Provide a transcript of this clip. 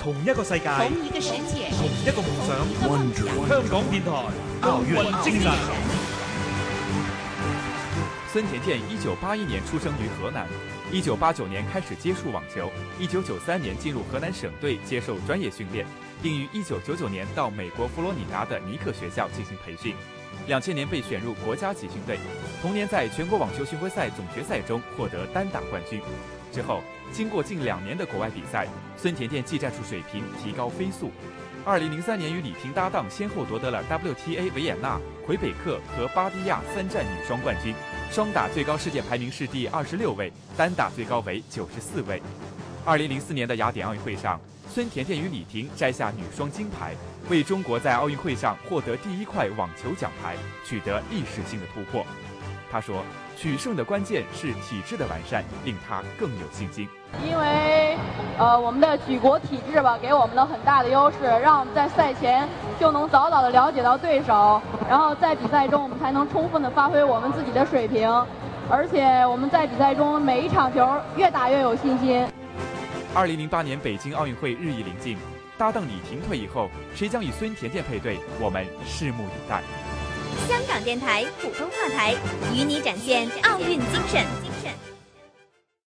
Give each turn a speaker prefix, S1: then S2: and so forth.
S1: 同一个世界，
S2: 同一个世界，
S1: 同一个梦想。香港电台奥运精神。
S3: 孙甜甜一九八一年出生于河南，一九八九年开始接触网球，一九九三年进入河南省队接受专业训练，并于一九九九年到美国佛罗里达的尼克学校进行培训。两千年被选入国家集训队，同年在全国网球巡回赛总决赛中获得单打冠军。之后，经过近两年的国外比赛，孙甜甜技战术水平提高飞速。二零零三年与李婷搭档，先后夺得了 WTA 维也纳、魁北克和巴迪亚三战女双冠军，双打最高世界排名是第二十六位，单打最高为九十四位。二零零四年的雅典奥运会上，孙甜甜与李婷摘下女双金牌。为中国在奥运会上获得第一块网球奖牌取得历史性的突破。他说：“取胜的关键是体制的完善，令他更有信心。
S4: 因为，呃，我们的举国体制吧，给我们了很大的优势，让我们在赛前就能早早的了解到对手，然后在比赛中我们才能充分的发挥我们自己的水平，而且我们在比赛中每一场球越打越有信心。”
S3: 二零零八年北京奥运会日益临近。搭档李婷退役后，谁将与孙甜甜配对？我们拭目以待。
S2: 香港电台普通话台，与你展现奥运精神。精神。